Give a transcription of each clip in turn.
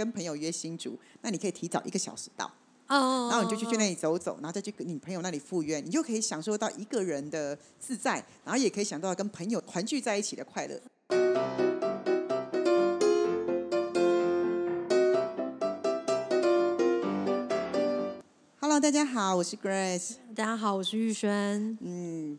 跟朋友约新竹，那你可以提早一个小时到，哦，然后你就去去那里走走，然后再去跟你朋友那里赴约，你就可以享受到一个人的自在，然后也可以享受到跟朋友团聚在一起的快乐。Hello，大家好，我是 Grace。大家好，我是玉轩，嗯，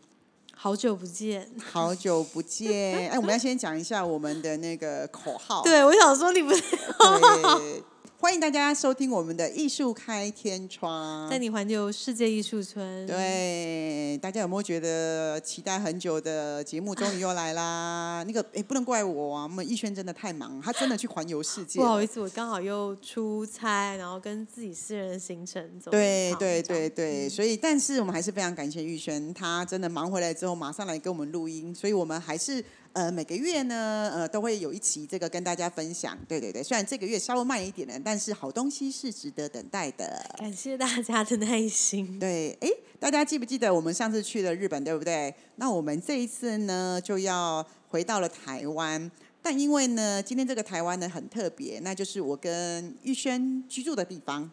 好久不见。好久不见。哎，我们要先讲一下我们的那个口号。对，我想说你不是对，欢迎大家收听我们的艺术开天窗。在你环游世界艺术村？对，大家有没有觉得期待很久的节目终于又来啦？那个，哎，不能怪我啊，我们逸轩真的太忙，他真的去环游世界。不好意思，我刚好又出差，然后跟自己私人的行程走对对对对，所以但是我们还是非常感谢玉轩，他真的忙回来之后马上来跟我们录音，所以我们还是呃每个月呢呃都会有一期这个跟大家分享。对对对，虽然这个月稍微慢一点了，但是好东西是值得等待的。感谢大家的耐心。对，哎，大家记不记得我们上次去了日本，对不对？那我们这一次呢，就要回到了台湾。但因为呢，今天这个台湾呢很特别，那就是我跟玉轩居住的地方。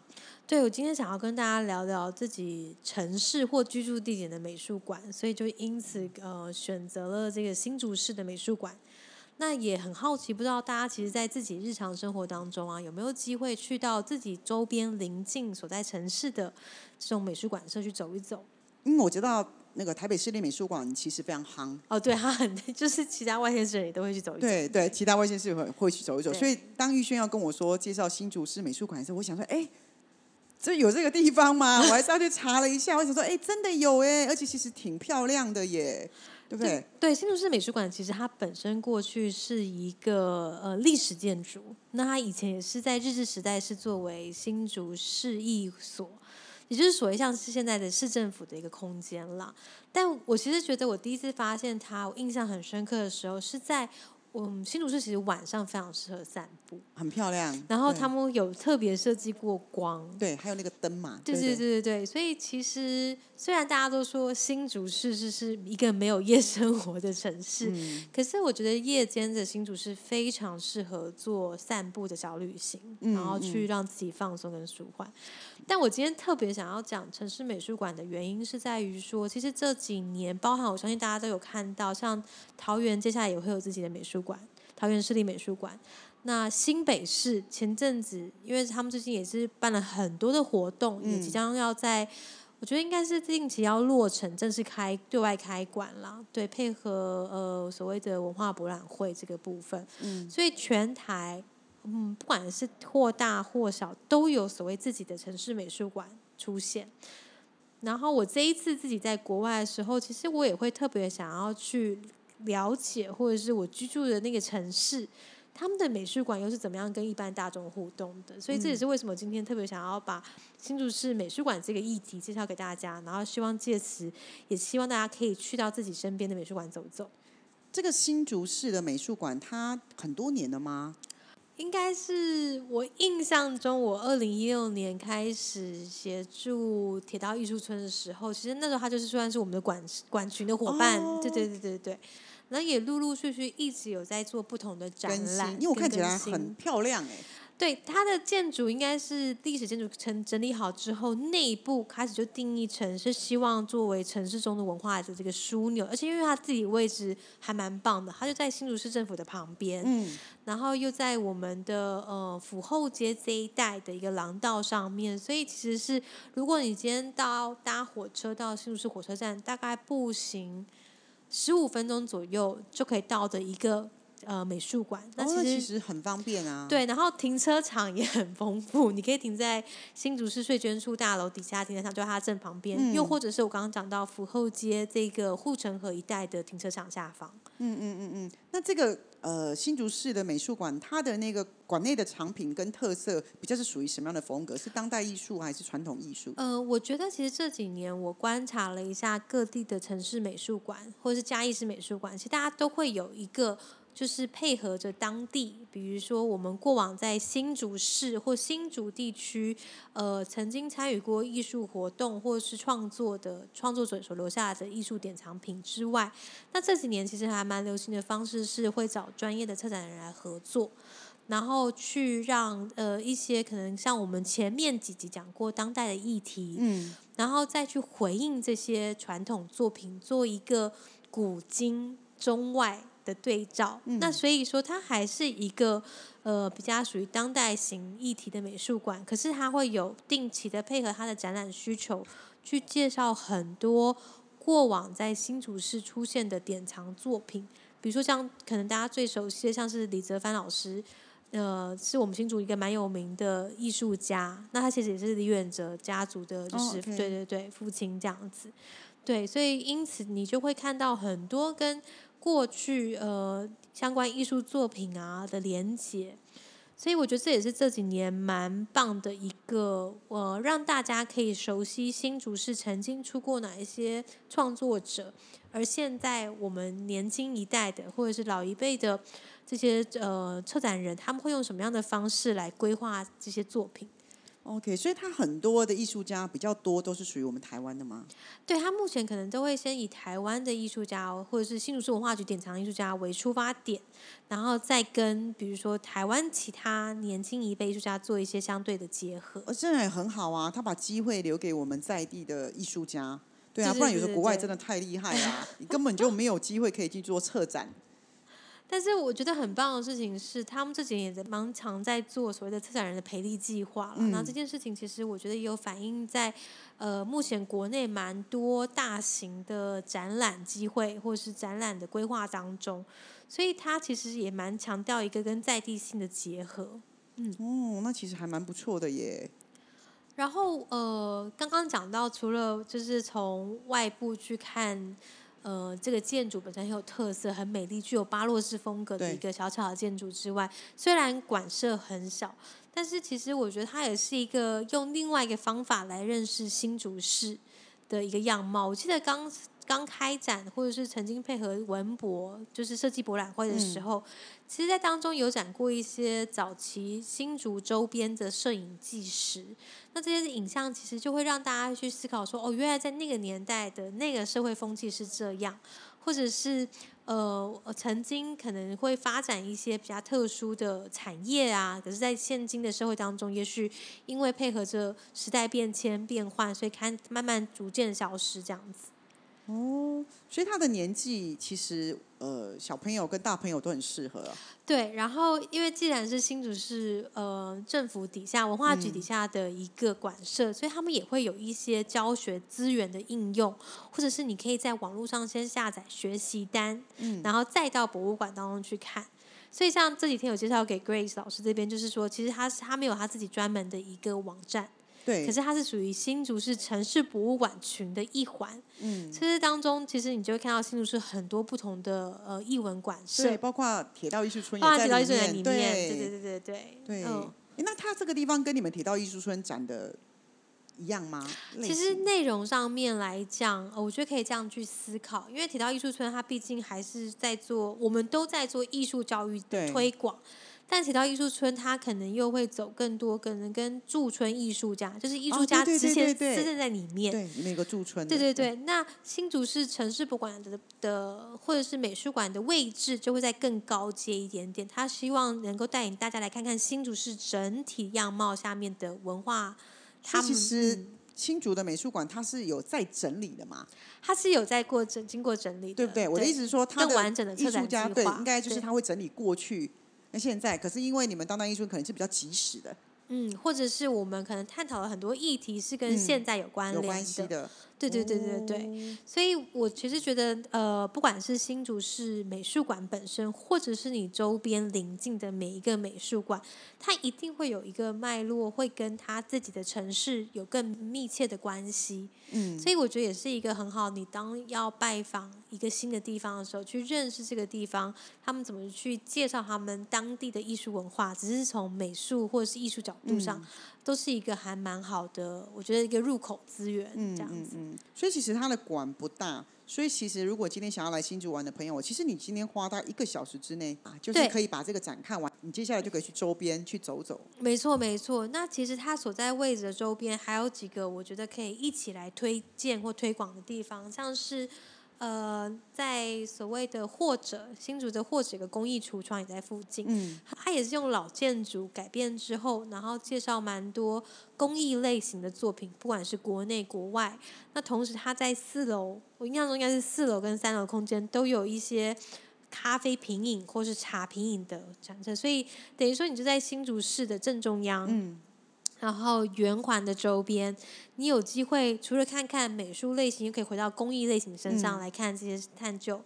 对，我今天想要跟大家聊聊自己城市或居住地点的美术馆，所以就因此呃选择了这个新竹市的美术馆。那也很好奇，不知道大家其实，在自己日常生活当中啊，有没有机会去到自己周边邻近所在城市的这种美术馆社去走一走？因为我知道那个台北市立美术馆其实非常夯，哦，对，它很 就是其他外县市人也都会去走一走。对对，其他外县市会会去走一走。所以当玉轩要跟我说介绍新竹市美术馆的时候，我想说，哎。这有这个地方吗？我还是要去查了一下。我想说，哎，真的有哎，而且其实挺漂亮的耶，对不对？对，新竹市美术馆其实它本身过去是一个呃历史建筑，那它以前也是在日治时代是作为新竹市役所，也就是所谓像是现在的市政府的一个空间啦。但我其实觉得我第一次发现它，我印象很深刻的时候是在我们新竹市其实晚上非常适合散步，很漂亮。然后他们有特别设计过光，对，还有那个灯嘛，对对对对对对，所以其实虽然大家都说新竹市是是一个没有夜生活的城市，嗯可是我觉得夜间的新竹市非常适合做散步的小旅行，嗯然后去让自己放松跟舒缓。但我今天特别想要讲城市美术馆的原因，是在于说，其实这几年，包含我相信大家都有看到，像桃园接下来也会有自己的美术馆，桃园市立美术馆。那新北市前阵子，因为他们最近也是办了很多的活动，也即将要在，我觉得应该是近期要落成，正式开对外开馆了。对，配合呃所谓的文化博览会这个部分，嗯所以全台嗯不管是或大或小，都有所谓自己的城市美术馆出现。然后我这一次自己在国外的时候，其实我也会特别想要去了解，或者是我居住的那个城市，他们的美术馆又是怎么样跟一般大众互动的。所以这也是为什么今天特别想要把新竹市美术馆这个议题介绍给大家，然后希望借此也希望大家可以去到自己身边的美术馆走走。这个新竹市的美术馆，它很多年了吗？应该是我印象中，我二零一六年开始协助铁道艺术村的时候，其实那时候他就是算是我们的馆馆群的伙伴，哦对对对对对。然后也陆陆续续一直有在做不同的展览，新，因为我看起来很漂亮哎。对它的建筑应该是历史建筑整整理好之后，内部开始就定义成是希望作为城市中的文化的这个枢纽，而且因为它自己位置还蛮棒的，它就在新竹市政府的旁边，嗯，然后又在我们的呃府后街这一带的一个廊道上面，所以其实是如果你今天到搭火车到新竹市火车站，大概步行十五分钟左右就可以到的一个呃美术馆。那哦其实、其实很方便啊。，对，然后停车场也很丰富，你可以停在新竹市税捐处大楼底下停车场，就在它正旁边，又嗯或者是我刚刚讲到府后街这个护城河一带的停车场下方。嗯嗯嗯嗯。那这个呃新竹市的美术馆，它的那个馆内的藏品跟特色，比较是属于什么样的风格？是当代艺术还是传统艺术？呃，我觉得其实这几年我观察了一下各地的城市美术馆或者是嘉义市美术馆，其实大家都会有一个就是配合着当地，比如说我们过往在新竹市或新竹地区，呃，曾经参与过艺术活动或是创作的创作者所留下的艺术典藏品之外，那这几年其实还蛮流行的方式是会找专业的策展人来合作。然后去让呃一些可能像我们前面几集讲过当代的议题，嗯，然后再去回应这些传统作品，做一个古今中外的对照。那所以说，它还是一个呃比较属于当代型议题的美术馆，可是它会有定期的配合它的展览需求，去介绍很多过往在新竹市出现的典藏作品。比如说，像可能大家最熟悉的，像是李泽藩老师，呃，是我们新竹一个蛮有名的艺术家。那他其实也是李远哲家族的，就是、对对对，父亲这样子。对，所以因此你就会看到很多跟过去呃相关艺术作品啊的连结。所以我觉得这也是这几年蛮棒的一个，呃，让大家可以熟悉新竹市曾经出过哪一些创作者，而现在我们年轻一代的或者是老一辈的这些呃策展人，他们会用什么样的方式来规划这些作品？OK，所以他很多的艺术家比较多都是属于我们台湾的吗？对他目前可能都会先以台湾的艺术家或者是新竹市文化局典藏艺术家为出发点，然后再跟比如说台湾其他年轻一辈艺术家做一些相对的结合。呃，这样也很好啊，他把机会留给我们在地的艺术家。对啊，不然有时候国外真的太厉害啦，你根本就没有机会可以去做策展。但是我觉得很棒的事情是，他们这几年也在蛮常在做所谓的策展人的培力计划了。嗯然后这件事情其实我觉得也有反映在呃目前国内蛮多大型的展览机会或是展览的规划当中，所以它其实也蛮强调一个跟在地性的结合。嗯哦，那其实还蛮不错的耶。然后呃，刚刚讲到，除了就是从外部去看，呃，这个建筑本身很有特色、很美丽、具有巴洛式风格的一个小巧的建筑之外，虽然馆舍很小，但是其实我觉得它也是一个用另外一个方法来认识新竹市的一个样貌。我记得刚刚开展或者是曾经配合文博，就是设计博览会的时候，其实，在当中有展过一些早期新竹周边的摄影纪实。那这些影像其实就会让大家去思考说，哦，原来在那个年代的那个社会风气是这样，或者是呃曾经可能会发展一些比较特殊的产业啊，可是，在现今的社会当中，也许因为配合着时代变迁变换，所以看慢慢逐渐消失这样子。哦，所以他的年纪其实呃小朋友跟大朋友都很适合啊。对，然后因为既然是新竹市呃政府底下文化局底下的一个馆舍，所以他们也会有一些教学资源的应用，或者是你可以在网络上先下载学习单，嗯然后再到博物馆当中去看。所以像这几天有介绍给 Grace 老师这边，就是说，其实他是他没有他自己专门的一个网站，对，可是它是属于新竹市城市博物馆群的一环。嗯，其实当中，其实你就会看到新竹市很多不同的呃艺文馆舍对，，包括铁道艺术村也在铁道艺术在里面，对对对对对对对。嗯，那它这个地方跟你们铁道艺术村展的一样吗？其实内容上面来讲，呃我觉得可以这样去思考，因为提到艺术村它毕竟还是在做，我们都在做艺术教育的推广。但提到艺术村，它可能又会走更多，可能跟驻村艺术家，就是艺术哦家之前对对对私在里面，对，里面有个驻村的。对对对，那新竹市城市博物馆的的或者是美术馆的位置就会再更高阶一点点。他希望能够带领大家来看看新竹市整体样貌下面的文化。他们其实嗯新竹的美术馆它是有在整理的嘛，它是有在过整经过整理的，对不对？我的意思是说，他的完整的艺术家对，应该就是他会整理过去。那现在，可是因为你们当代艺术可能是比较及时的，嗯，或者是我们可能探讨了很多议题是跟嗯现在有关有联关系的。对对对对对。哦所以我其实觉得，呃，不管是新竹市美术馆本身，或者是你周边邻近的每一个美术馆，它一定会有一个脉络，会跟它自己的城市有更密切的关系。嗯，所以我觉得也是一个很好，你当要拜访一个新的地方的时候，去认识这个地方，他们怎么去介绍他们当地的艺术文化，只是从美术或者是艺术角度上，都是一个还蛮好的，我觉得一个入口资源嗯这样子。嗯嗯，所以其实它的馆不大，所以其实如果今天想要来新竹玩的朋友，其实你今天花大概一个小时之内啊，就是可以把这个展看完，你接下来就可以去周边去走走。没错，没错。那其实它所在位置的周边还有几个，我觉得可以一起来推荐或推广的地方，像是呃，在所谓的或者新竹的或者一个公益橱窗也在附近，嗯，它也是用老建筑改变之后，然后介绍蛮多公益类型的作品，不管是国内国外。那同时，它在四楼，我印象中应该是四楼跟三楼空间都有一些咖啡品饮或是茶品饮的展示，所以等于说你就在新竹市的正中央，嗯，然后圆环的周边，你有机会除了看看美术类型，又可以回到工艺类型身上嗯来看这些探究。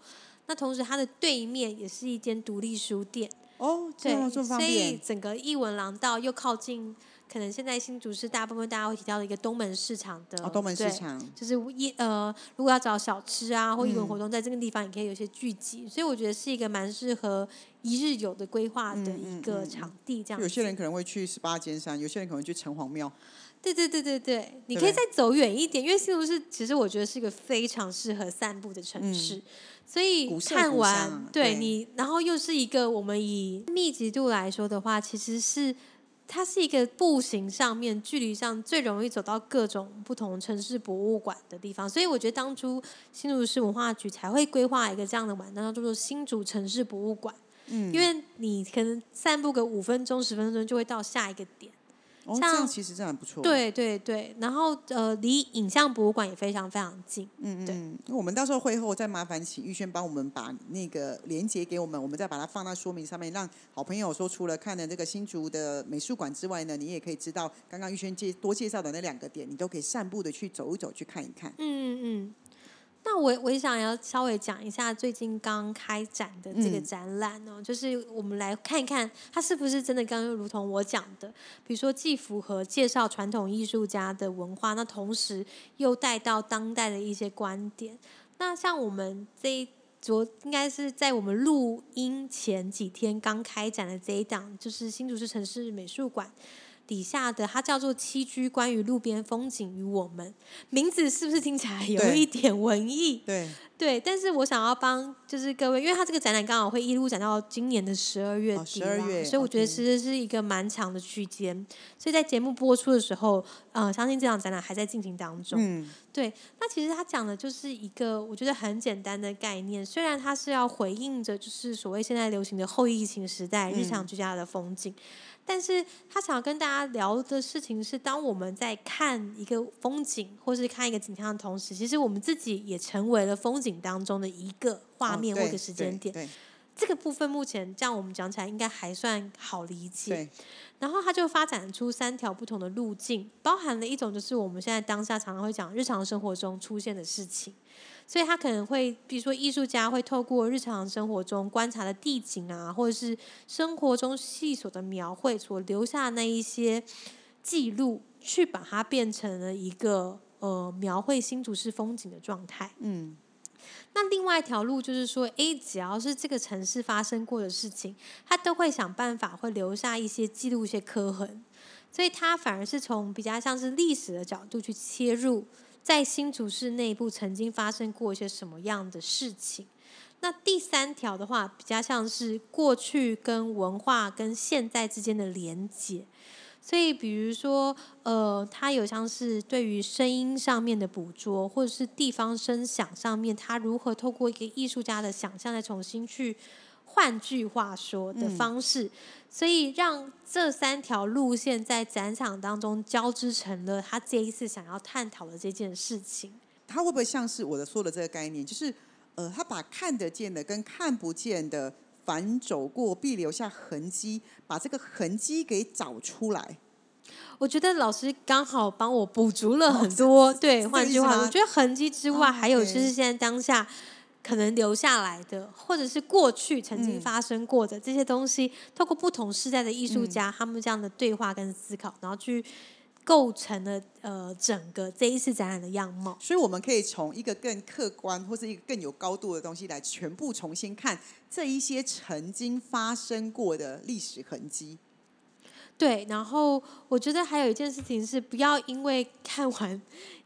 那同时，它的对面也是一间独立书店，哦，这对，所以，整个艺文廊道又靠近，可能现在新竹市大部分大家会提到的一个东门市场的，哦，东门市对场，就是一呃，如果要找小吃啊或艺文嗯。活动，在这个地方也可以有些聚集，所以我觉得是一个蛮适合一日游的规划的嗯一个场地，这样子。有些人可能会去十八尖山，有些人可能去城隍庙，对对对对对，你可以再走远一点，因为新竹市其实我觉得是一个非常适合散步的城市，所以看完对对你，然后又是一个我们以密集度来说的话，其实是它是一个步行上面距离上最容易走到各种不同城市博物馆的地方，所以我觉得当初新竹市文化局才会规划一个这样的晚上，叫做新竹城市博物馆。嗯，因为你可能散步个五分钟、十分钟就会到下一个点。哦，这样其实这样不错，，对对对，然后呃，离影像博物馆也非常非常近。嗯嗯，那我们到时候会后再麻烦请玉轩帮我们把那个连接给我们，我们再把它放到说明上面，让好朋友说除了看了这个新竹的美术馆之外呢，你也可以知道刚刚玉轩介多介绍的那两个点，你都可以散步的去走一走，去看一看。嗯嗯嗯。那我我也想要稍微讲一下最近刚开展的这个嗯展览哦，就是我们来看一看它是不是真的刚刚如同我讲的，比如说既符合介绍传统艺术家的文化，那同时又带到当代的一些观点。那像我们这一昨应该是在我们录音前几天刚开展的这一档，就是新竹市城市美术馆底下的，它叫做《七居关于路边风景与我们》，名字是不是听起来有一点文艺？对，对，但是我想要帮就是各位，因为他这个展览刚好会一路展到今年的十二月哦底啦、12月所以我觉得其实是一个蛮长的区间。所以在节目播出的时候，呃，相信这场展览还在进行当中。嗯，对，那其实他讲的就是一个我觉得很简单的概念，虽然他是要回应着就是所谓现在流行的后疫情时代日常居家的风景，但是他想要跟大家聊的事情是，当我们在看一个风景或是看一个景象的同时，其实我们自己也成为了风景当中的一个画面或一个时间点。对这个部分目前这样我们讲起来应该还算好理解。然后它就发展出三条不同的路径，包含了一种就是我们现在当下常常会讲日常生活中出现的事情，所以他可能会，比如说艺术家会透过日常生活中观察的地景啊，或者是生活中细琐的描绘所留下的那一些记录，去把它变成了一个呃描绘新竹市风景的状态。嗯，那另外一条路就是说，诶，只要是这个城市发生过的事情，他都会想办法会留下一些记录、一些刻痕，所以他反而是从比较像是历史的角度去切入，在新竹市内部曾经发生过一些什么样的事情。那第三条的话，比较像是过去跟文化跟现在之间的连接。所以，比如说，呃，它有像是对于声音上面的捕捉，或者是地方声响上面，它如何透过一个艺术家的想象，再重新去，换句话说的方式，所以让这三条路线在展场当中交织成了他这一次想要探讨的这件事情。他会不会像是我的说的这个概念，就是呃，他把看得见的跟看不见的反走过必留下痕迹，把这个痕迹给找出来。我觉得老师刚好帮我补足了很多。对，换句话我觉得痕迹之外，哦还有就是现在当下可能留下来的，或者是过去曾经嗯发生过的、这些东西，透过不同时代的艺术家、嗯他们这样的对话跟思考，然后去构成了呃整个这一次展览的样貌。所以我们可以从一个更客观或是一个更有高度的东西来全部重新看这一些曾经发生过的历史痕迹。对，然后我觉得还有一件事情是，不要因为看完，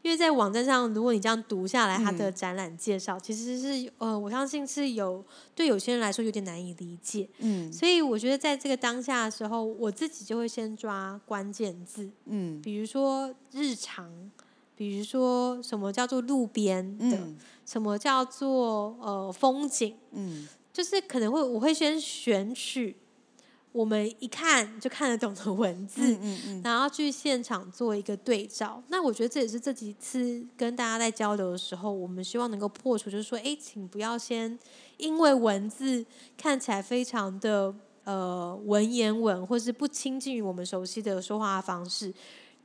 因为在网站上，如果你这样读下来它的嗯。展览介绍，其实是呃，我相信是有对有些人来说有点难以理解。嗯。所以我觉得在这个当下的时候，我自己就会先抓关键字，嗯。比如说日常，比如说什么叫做路边的，嗯什么叫做呃风景，嗯，就是可能会我会先选取我们一看就看得懂的文字，嗯嗯嗯，然后去现场做一个对照。那我觉得这也是这几次跟大家在交流的时候，我们希望能够破除，就是说，哎，请不要先因为文字看起来非常的呃文言文，或是不亲近于我们熟悉的说话方式，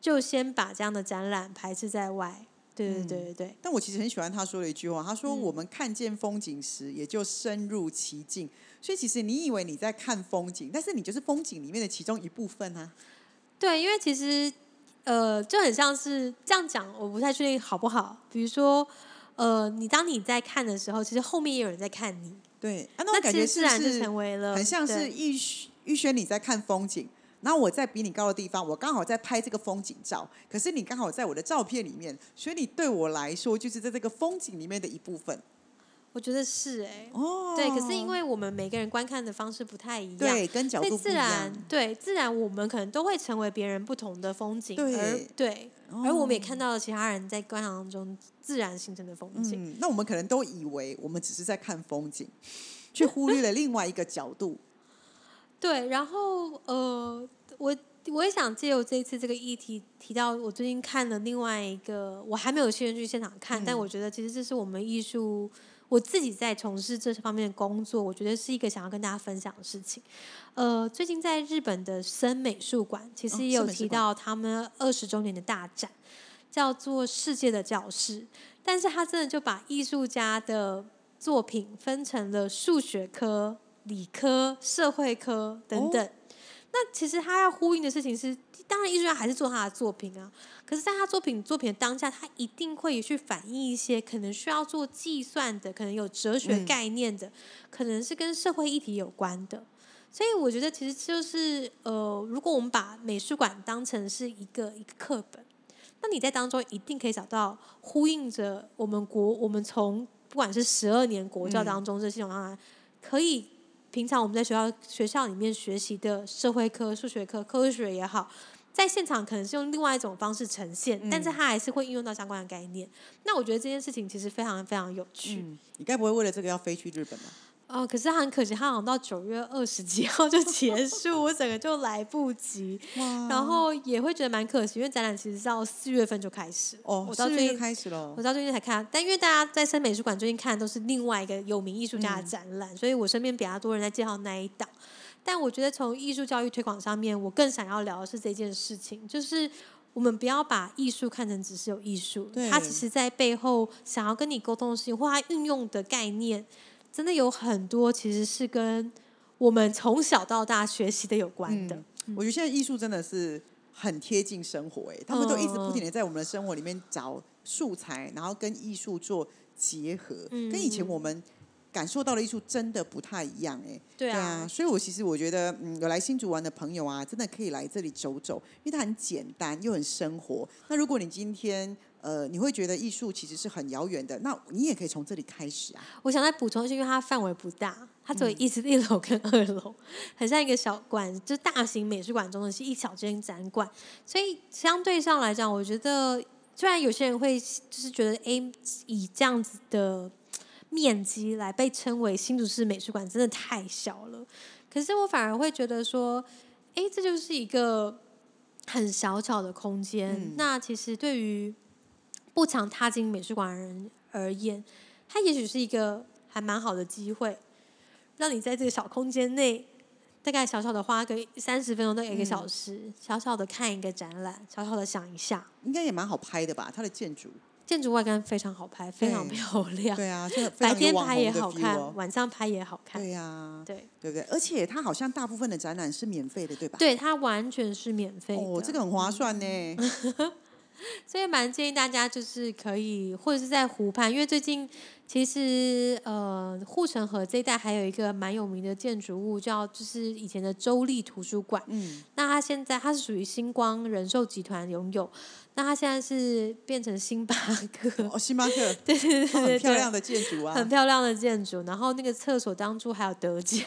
就先把这样的展览排斥在外。对对对对对，但我其实很喜欢他说的一句话，他说：“嗯我们看见风景时，也就深入其境。”所以其实你以为你在看风景，但是你就是风景里面的其中一部分啊。对，因为其实呃，就很像是这样讲，我不太确定好不好。比如说，呃，你当你在看的时候，其实后面也有人在看你，对，啊，那感觉是不其实自然就是成为了很像是对玉玉轩你在看风景，然后我在比你高的地方，我刚好在拍这个风景照，可是你刚好在我的照片里面，所以你对我来说就是在这个风景里面的一部分。我觉得是哎、哦，对，可是因为我们每个人观看的方式不太一样，对跟角度不一自然样，对自然我们可能都会成为别人不同的风景，对而对，而我们也哦看到了其他人在观赏中自然形成的风景。嗯，那我们可能都以为我们只是在看风景，却忽略了另外一个角度。对，然后呃，我我也想借由这一次这个议题提到，我最近看了另外一个，我还没有先去现场看，但嗯我觉得其实这是我们艺术。我自己在从事这方面的工作，我觉得是一个想要跟大家分享的事情。呃，最近在日本的森美术馆，其哦实也有提到他们二十周年的大展，叫做《世界的教室》，但是他真的就把艺术家的作品分成了数学科、理科、社会科等等。那其实他要呼应的事情是，当然艺术家还是做他的作品啊，可是在他作品作品的当下，他一定会去反映一些可能需要做计算的，可能有哲学嗯概念的，可能是跟社会议题有关的。所以我觉得其实就是呃，如果我们把美术馆当成是一个一个课本，那你在当中一定可以找到呼应着我们国我们从不管是十二年国教嗯当中这系统当中，可以平常我们在学校学校里面学习的社会科、数学科、科学也好，在现场可能是用另外一种方式呈现，但是它还是会应用到相关的概念。那我觉得这件事情其实非常非常有趣。嗯，你该不会为了这个要飞去日本吧？哦，可是很可惜，他好像到九月二十几号就结束，我整个就来不及。然后也会觉得蛮可惜，因为展览其实到四月份就开始。哦，我到最近开始了我。到最近才看，但因为大家在深美术馆最近看的都是另外一个有名艺术家的展览，所以我身边比较多人在介绍那一档。但我觉得从艺术教育推广上面，我更想要聊的是这件事情，就是我们不要把艺术看成只是有艺术，对它其实在背后想要跟你沟通的事情，或它运用的概念，真的有很多其实是跟我们从小到大学习的有关的。我觉得现在艺术真的是很贴近生活、哎，他们都一直不嗯停的在我们的生活里面找素材，然后跟艺术做结合，嗯跟以前我们感受到的艺术真的不太一样、哎。对啊，对啊，所以我其实我觉得，嗯，有来新竹玩的朋友啊，真的可以来这里走走，因为它很简单又很生活。那如果你今天呃，你会觉得艺术其实是很遥远的，那你也可以从这里开始啊。我想再补充，一下因为它范围不大，它嗯只有一、一楼跟二楼，很像一个小馆，就是大型美术馆中的是一小间展馆，所以相对上来讲，我觉得虽然有些人会就是觉得，哎，以这样子的面积来被称为新竹市美术馆，真的太小了。可是我反而会觉得说，哎，这就是一个很小巧的空间。嗯那其实对于不常踏进美术馆的人而言，它也许是一个还蛮好的机会，让你在这个小空间内，大概小小的花个三十分钟到一个小时，小小的看一个展览，小小的想一下。应该也蛮好拍的吧？它的建筑，建筑外观非常好拍，非常漂亮。对啊，就非白天拍也好看，哦。晚上拍也好看。对呀、对对不对？而且它好像大部分的展览是免费的，对吧？对，它完全是免费的。哦，这个很划算呢。所以蛮建议大家就是可以，或者是在湖畔，因为最近其实呃护城河这一带还有一个蛮有名的建筑物，叫就是以前的州立图书馆。嗯，那它现在它是属于星光人寿集团拥有，那它现在是变成星巴克，哦，星巴克，对对对哦对对，很漂亮的建筑啊很。漂亮的建筑。然后那个厕所当初还有得奖，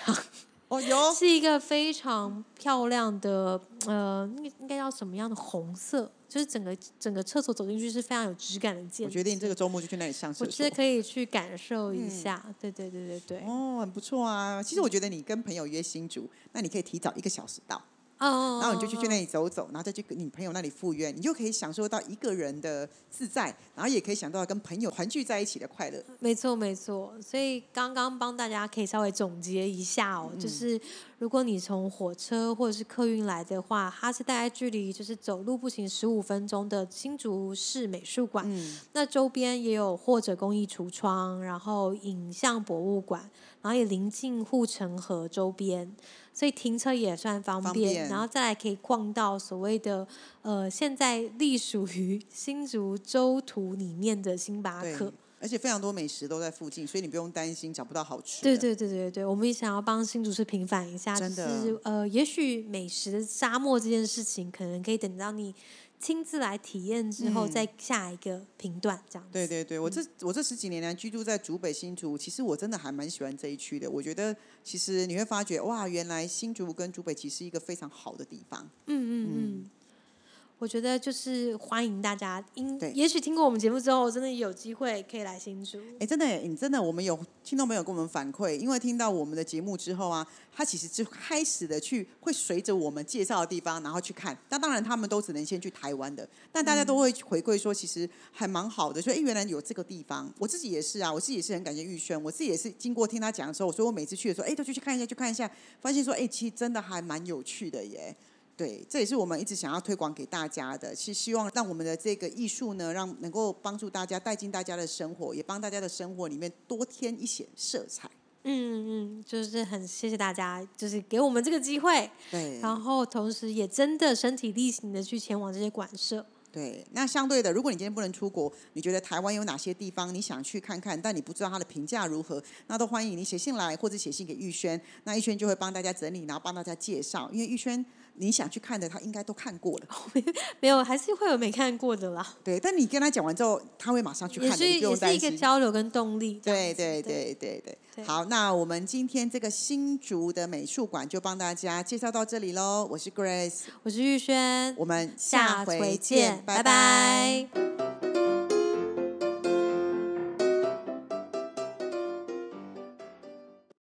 哦，有是一个非常漂亮的，呃，应应该叫什么样的红色？就是整个整个厕所走进去是非常有质感的建筑。我决定这个周末就去那里上厕所我觉得。可以去感受一下。对对对对对。哦，很不错啊！其实我觉得你跟朋友约新竹，那你可以提早一个小时到，哦。然后你就去去那里走走，然后再去跟你朋友那里赴约，你就可以享受到一个人的自在，然后也可以享受到跟朋友团聚在一起的快乐。没错，没错。所以刚刚帮大家可以稍微总结一下哦，就是如果你从火车或者是客运来的话，它是大概距离就是走路步行十五分钟的新竹市美术馆。嗯，那周边也有或者公益橱窗，然后影像博物馆，然后也临近护城河周边，所以停车也算方便。方便然后再来可以逛到所谓的呃，现在隶属于 新竹州图里面的星巴克。，而且非常多美食都在附近，所以你不用担心找不到好吃的。对对对对对，我们也想要帮新竹市平反一下，真的就是呃，也许美食的沙漠这件事情，可能可以等到你亲自来体验之后，嗯再下一个评断这样子。对对对，我这我这十几年来居住在竹北新竹，其实我真的还蛮喜欢这一区的。我觉得其实你会发觉，哇，原来新竹跟竹北其实是一个非常好的地方。嗯嗯嗯，我觉得就是欢迎大家，因对也许听过我们节目之后，真的有机会可以来新竹。哎，真的耶，你真的，我们有听众朋友跟我们反馈，因为听到我们的节目之后啊，他其实就开始的去会随着我们介绍的地方，然后去看。那当然，他们都只能先去台湾的，但大家都会回馈说，其实还蛮好的，说哎，诶原来有这个地方。我自己也是啊，我自己也是很感谢玉轩，我自己也是经过听他讲的时候，所以我每次去的时候，哎，都去去看一下，去看一下，发现说，哎，其实真的还蛮有趣的耶。对，这也是我们一直想要推广给大家的，是希望让我们的这个艺术呢，让能够帮助大家带进大家的生活，也帮大家的生活里面多添一些色彩。嗯嗯，就是很谢谢大家，就是给我们这个机会，对，然后同时也真的身体力行的去前往这些馆舍。对，那相对的，如果你今天不能出国，你觉得台湾有哪些地方你想去看看，但你不知道它的评价如何，那都欢迎你写信来，或者写信给玉轩，那玉轩就会帮大家整理，然后帮大家介绍，因为玉轩你想去看的，他应该都看过了。没有，还是会有没看过的啦。对，但你跟他讲完之后，他会马上去看的，也是也是一个。交流跟动力。对对对对对，对好，那我们今天这个新竹的美术馆就帮大家介绍到这里喽。我是 Grace，我是玉轩，我们下回回见，拜拜拜